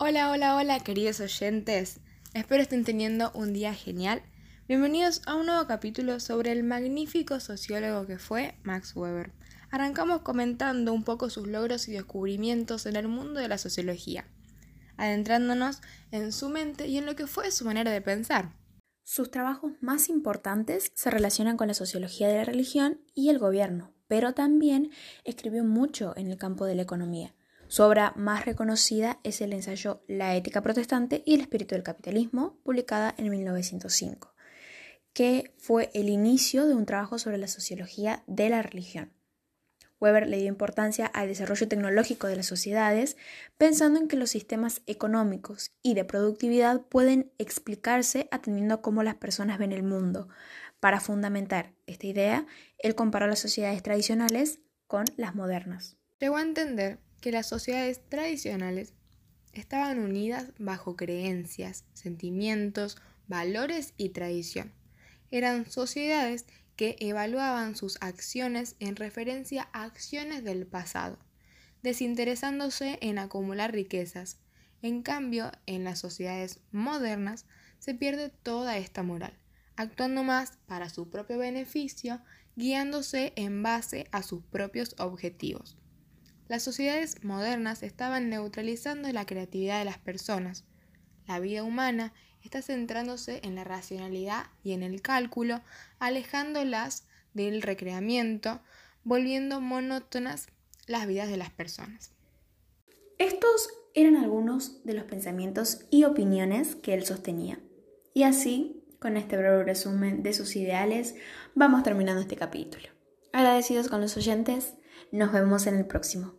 Hola, hola, hola, queridos oyentes. Espero estén teniendo un día genial. Bienvenidos a un nuevo capítulo sobre el magnífico sociólogo que fue Max Weber. Arrancamos comentando un poco sus logros y descubrimientos en el mundo de la sociología, adentrándonos en su mente y en lo que fue su manera de pensar. Sus trabajos más importantes se relacionan con la sociología de la religión y el gobierno, pero también escribió mucho en el campo de la economía. Su obra más reconocida es el ensayo La ética protestante y el espíritu del capitalismo, publicada en 1905, que fue el inicio de un trabajo sobre la sociología de la religión. Weber le dio importancia al desarrollo tecnológico de las sociedades, pensando en que los sistemas económicos y de productividad pueden explicarse atendiendo a cómo las personas ven el mundo. Para fundamentar esta idea, él comparó las sociedades tradicionales con las modernas. Llegó a entender que las sociedades tradicionales estaban unidas bajo creencias, sentimientos, valores y tradición. Eran sociedades que evaluaban sus acciones en referencia a acciones del pasado, desinteresándose en acumular riquezas. En cambio, en las sociedades modernas se pierde toda esta moral, actuando más para su propio beneficio, guiándose en base a sus propios objetivos. Las sociedades modernas estaban neutralizando la creatividad de las personas. La vida humana está centrándose en la racionalidad y en el cálculo, alejándolas del recreamiento, volviendo monótonas las vidas de las personas. Estos eran algunos de los pensamientos y opiniones que él sostenía. Y así, con este breve resumen de sus ideales, vamos terminando este capítulo. Agradecidos con los oyentes, nos vemos en el próximo.